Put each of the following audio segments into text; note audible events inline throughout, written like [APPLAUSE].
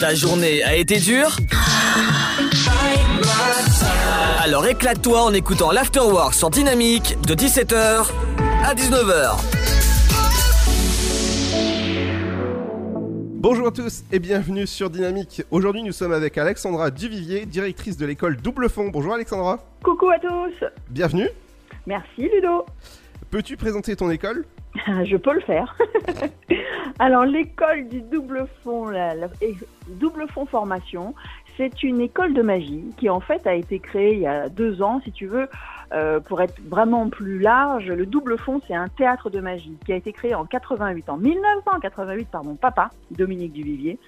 Ta journée a été dure Alors éclate-toi en écoutant l'Afterwork sur Dynamique de 17h à 19h. Bonjour à tous et bienvenue sur Dynamique. Aujourd'hui, nous sommes avec Alexandra Duvivier, directrice de l'école Double Fond. Bonjour Alexandra. Coucou à tous. Bienvenue. Merci Ludo. Peux-tu présenter ton école? [LAUGHS] Je peux le faire. [LAUGHS] Alors l'école du double fond, la, double fond formation, c'est une école de magie qui en fait a été créée il y a deux ans, si tu veux, euh, pour être vraiment plus large. Le double fond, c'est un théâtre de magie qui a été créé en 88, en 1988 par mon papa, Dominique Duvivier.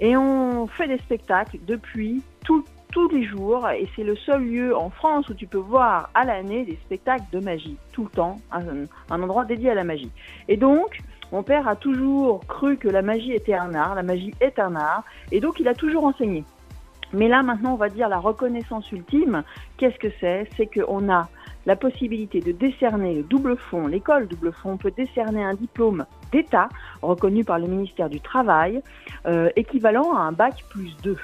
Et on fait des spectacles depuis tout, tous les jours et c'est le seul lieu en France où tu peux voir à l'année des spectacles de magie, tout le temps, un, endroit dédié à la magie. Et donc, mon père a toujours cru que la magie était un art, la magie est un art, et donc il a toujours enseigné. Mais là, maintenant, on va dire la reconnaissance ultime. Qu'est-ce que c'est? C'est qu'on a la possibilité de décerner le double fond, l'école double fond peut décerner un diplôme d'État reconnu par le ministère du Travail, euh, équivalent à un bac plus 2.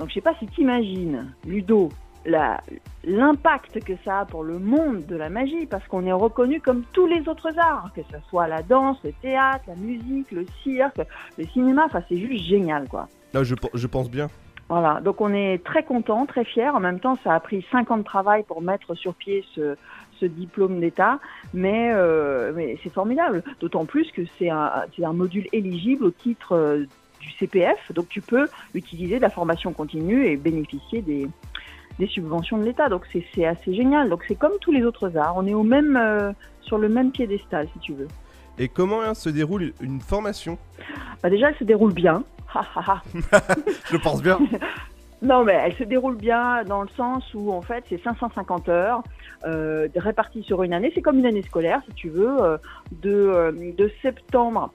Donc je sais pas si tu imagines, Ludo, l'impact que ça a pour le monde de la magie, parce qu'on est reconnu comme tous les autres arts, que ce soit la danse, le théâtre, la musique, le cirque, le cinéma, enfin c'est juste génial quoi. Là, je, je pense bien. Voilà, donc on est très content, très fier. En même temps, ça a pris cinq ans de travail pour mettre sur pied ce, ce diplôme d'État, mais, euh, mais c'est formidable. D'autant plus que c'est un, c'est un module éligible au titre euh, du CPF, donc tu peux utiliser de la formation continue et bénéficier des, des subventions de l'État. Donc c'est assez génial. Donc c'est comme tous les autres arts, on est au même, euh, sur le même piédestal, si tu veux. Et comment hein, se déroule une formation? Bah déjà, elle se déroule bien. [LAUGHS] Je pense bien. [LAUGHS] Non, mais elle se déroule bien dans le sens où, en fait, c'est 550 heures euh, réparties sur une année. C'est comme une année scolaire, si tu veux. euh, de, de septembre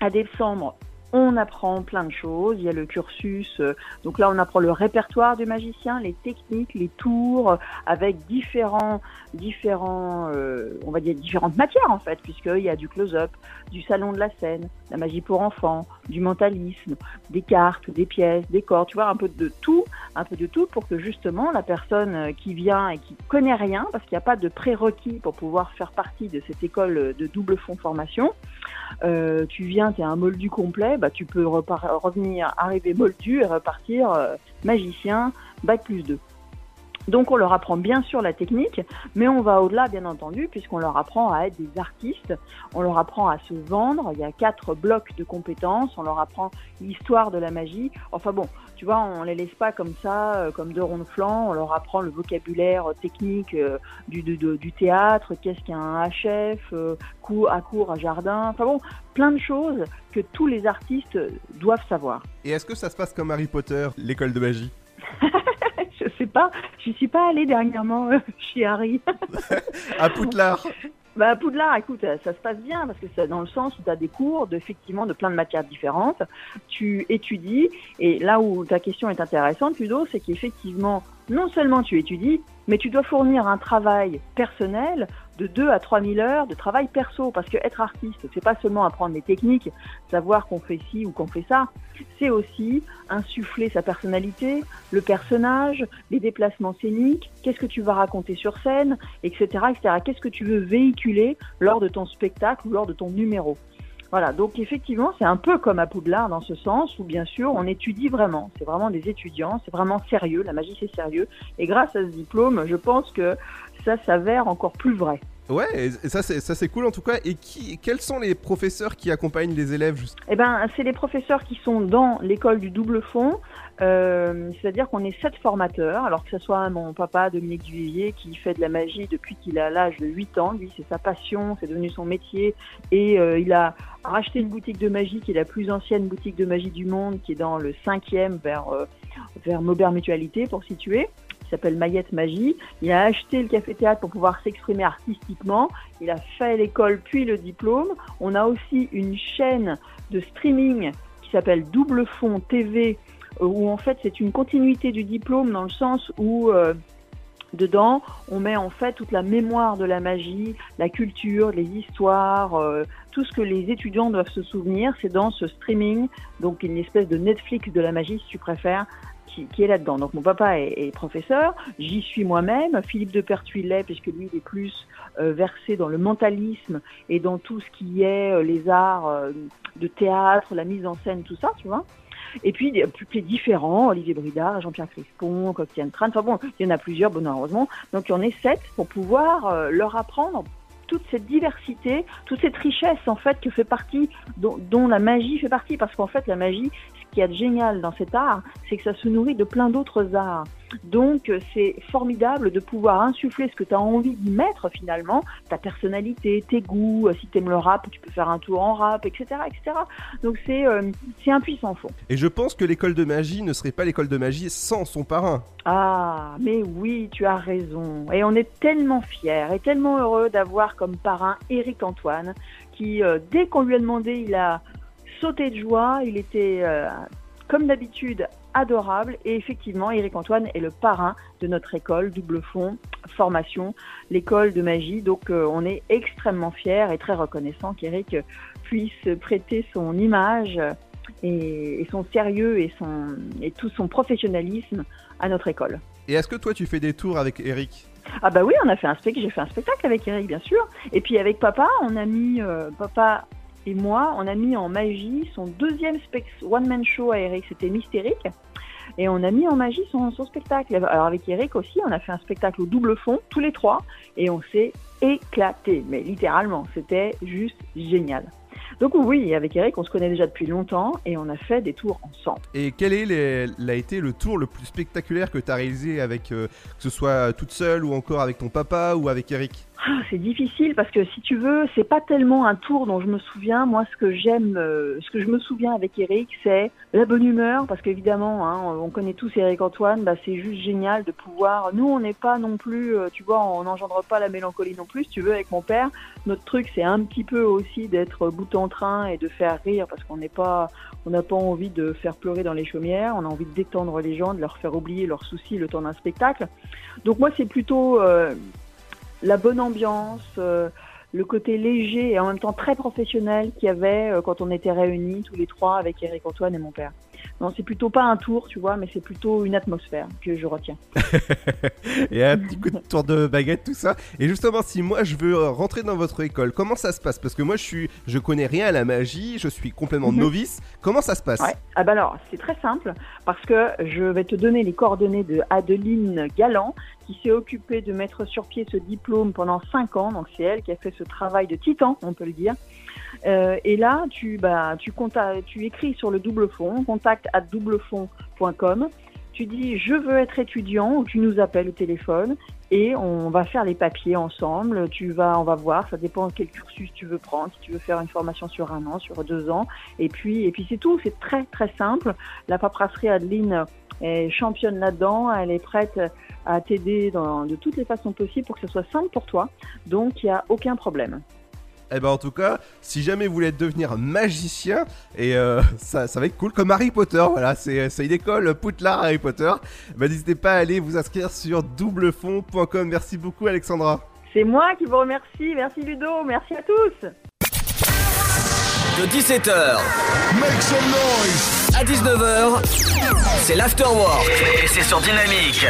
à décembre, on apprend plein de choses. Il y a le cursus. euh, donc là, on apprend le répertoire du magicien, les techniques, les tours, euh, avec différents, différents, euh, on va dire différentes matières en fait, puisqu'il y a du close-up, du salon de la scène, la magie pour enfants, du mentalisme, des cartes, des pièces, des corps, tu vois, un peu de tout, un peu de tout pour que justement la personne euh, qui vient et qui connaît rien, parce qu'il n'y a pas de prérequis pour pouvoir faire partie de cette école de double fond formation, euh, tu viens, tu es un moldu complet, bah, tu peux revenir, arriver moldu et repartir euh, magicien, bac plus 2. Donc on leur apprend bien sûr la technique, mais on va au-delà bien entendu, puisqu'on leur apprend à être des artistes, on leur apprend à se vendre, il y a quatre blocs de compétences, on leur apprend l'histoire de la magie. Enfin bon, tu vois, on les laisse pas comme ça, euh, comme deux ronds de flanc, on leur apprend le vocabulaire technique euh, du, du- du- du théâtre, qu'est-ce qu'un HF, euh, coup à court, à jardin, enfin bon, plein de choses que tous les artistes doivent savoir. Et est-ce que ça se passe comme Harry Potter, l'école de magie? [LAUGHS] Je sais pas, je suis pas allée dernièrement euh, [LAUGHS] chez Harry. [LAUGHS] À Poudlard Bah, à Poudlard, écoute, euh, ça se passe bien parce que c'est dans le sens où tu as des cours de, effectivement de plein de matières différentes. Tu étudies et là où ta question est intéressante, Ludo, c'est qu'effectivement, non seulement tu étudies, mais tu dois fournir un travail personnel de 2 à 3 000 heures de travail perso parce que être artiste, c'est pas seulement apprendre les techniques, savoir qu'on fait ci ou qu'on fait ça, c'est aussi insuffler sa personnalité, le personnage, les déplacements scéniques, qu'est-ce que tu vas raconter sur scène, etc., etc. Qu'est-ce que tu veux véhiculer lors de ton spectacle ou lors de ton numéro? Voilà, donc effectivement, c'est un peu comme à Poudlard dans ce sens où bien sûr on étudie vraiment. C'est vraiment des étudiants, c'est vraiment sérieux, la magie c'est sérieux. Et grâce à ce diplôme, je pense que ça s'avère encore plus vrai. Ouais, ça c'est cool en tout cas. Et qui, quels sont les professeurs qui accompagnent les élèves juste? Eh ben, c'est les professeurs qui sont dans l'école du double fond. Euh, C'est-à-dire qu'on est sept formateurs, alors que ce soit mon papa Dominique Duvivier qui fait de la magie depuis qu'il a l'âge de 8 ans. Lui, c'est sa passion, c'est devenu son métier. Et euh, il a racheté une boutique de magie qui est la plus ancienne boutique de magie du monde, qui est dans le cinquième vers, euh, vers Maubert Mutualité pour situer s'appelle Mayette Magie. Il a acheté le café-théâtre pour pouvoir s'exprimer artistiquement. Il a fait l'école puis le diplôme. On a aussi une chaîne de streaming qui s'appelle Double Fond TV, euh, où en fait c'est une continuité du diplôme dans le sens où euh, Dedans, on met en fait toute la mémoire de la magie, la culture, les histoires, euh, tout ce que les étudiants doivent se souvenir, c'est dans ce streaming, donc une espèce de Netflix de la magie si tu préfères, qui, est là-dedans. Donc mon papa est, professeur, j'y suis moi-même, Philippe de Pertuis puisque lui il est plus euh, versé dans le mentalisme et dans tout ce qui est euh, les arts euh, de théâtre, la mise en scène, tout ça, tu vois. Et puis, plus différents, Olivier Bridard, Jean-Pierre Crispon, Coquetienne Tran, enfin bon, il y en a plusieurs, bon, heureusement. Donc, il y en a sept pour pouvoir leur apprendre toute cette diversité, toute cette richesse, en fait, que fait partie, dont, dont la magie fait partie. Parce qu'en fait, la magie, qu'il y a de génial dans cet art, c'est que ça se nourrit de plein d'autres arts. Donc c'est formidable de pouvoir insuffler ce que tu as envie d'y mettre finalement, ta personnalité, tes goûts, si tu aimes le rap, tu peux faire un tour en rap, etc. etc. Donc c'est euh, un puissant fond. Et je pense que l'école de magie ne serait pas l'école de magie sans son parrain. Ah, mais oui, tu as raison. Et on est tellement fiers et tellement heureux d'avoir comme parrain Éric Antoine, qui, euh, dès qu'on lui a demandé, il a sauté de joie, il était, euh, comme d'habitude, adorable. Et effectivement, Éric Antoine est le parrain de notre école, double fond, formation, l'école de magie. Donc euh, on est extrêmement fiers et très reconnaissants qu'Éric puisse prêter son image et, et son sérieux et, son, et tout son professionnalisme à notre école. Et est-ce que toi tu fais des tours avec Eric Ah bah oui, on a fait un spectacle, j'ai fait un spectacle avec Eric bien sûr. Et puis avec papa, on a mis euh, papa et moi, on a mis en magie son deuxième one man show à Eric, c'était Mystérique. Et on a mis en magie son, spectacle. Alors avec Eric aussi, on a fait un spectacle au double fond, tous les trois, et on s'est éclaté. Mais littéralement, c'était juste génial. Donc oui, avec Eric, on se connaît déjà depuis longtemps et on a fait des tours ensemble. Et quel est l'a été le tour le plus spectaculaire que tu as réalisé avec, euh, que ce soit toute seule ou encore avec ton papa ou avec Eric? Ah, c'est difficile parce que si tu veux, c'est pas tellement un tour dont je me souviens. Moi, ce que j'aime, euh, ce que je me souviens avec Eric, c'est la bonne humeur parce qu'évidemment, hein, on connaît tous Eric Antoine. Bah, c'est juste génial de pouvoir. Nous, on n'est pas non plus, euh, tu vois, on n'engendre pas la mélancolie non plus. Si tu veux, avec mon père, notre truc, c'est un petit peu aussi d'être bout en train et de faire rire parce qu'on n'est pas, on n'a pas envie de faire pleurer dans les chaumières. On a envie de détendre les gens, de leur faire oublier leurs soucis le temps d'un spectacle. Donc moi, c'est plutôt euh, la bonne ambiance, euh, le côté léger et en même temps très professionnel qu'il y avait euh, quand on était réunis tous les trois avec Eric Antoine et mon père. Non, c'est plutôt pas un tour, tu vois, mais c'est plutôt une atmosphère que je retiens. [LAUGHS] et un petit coup de tour de baguette, tout ça. Et justement, si moi je veux rentrer dans votre école, comment ça se passe? Parce que moi je suis, je connais rien à la magie, je suis complètement novice. Comment ça se passe? Ouais. Ah bah alors, c'est très simple parce que je vais te donner les coordonnées de Adeline Galland qui s'est occupée de mettre sur pied ce diplôme pendant 5 ans. Donc c'est elle qui a fait ce travail de titan, on peut le dire. Euh, et là, tu, bah, tu, tu écris sur le double fond, contact à doublefond.com. Tu dis je veux être étudiant ou tu nous appelles au téléphone et on va faire les papiers ensemble. Tu vas, on va voir, ça dépend quel cursus tu veux prendre. Si tu veux faire une formation sur un an, sur deux ans, et puis, et puis c'est tout. C'est très très simple. La paperasserie Adeline est championne là-dedans. Elle est prête à t'aider de toutes les façons possibles pour que ce soit simple pour toi. Donc il n'y a aucun problème. Eh ben en tout cas, si jamais vous voulez devenir magicien, et euh, [LAUGHS] ça, ça va être cool, comme Harry Potter, voilà, c'est une école Poudlard Harry Potter, ben n'hésitez pas à aller vous inscrire sur doublefond.com. Merci beaucoup Alexandra. C'est moi qui vous remercie, merci Ludo, merci à tous. De 17h Make some noise. à 19h, c'est l'afterwork et c'est sur Dynamique.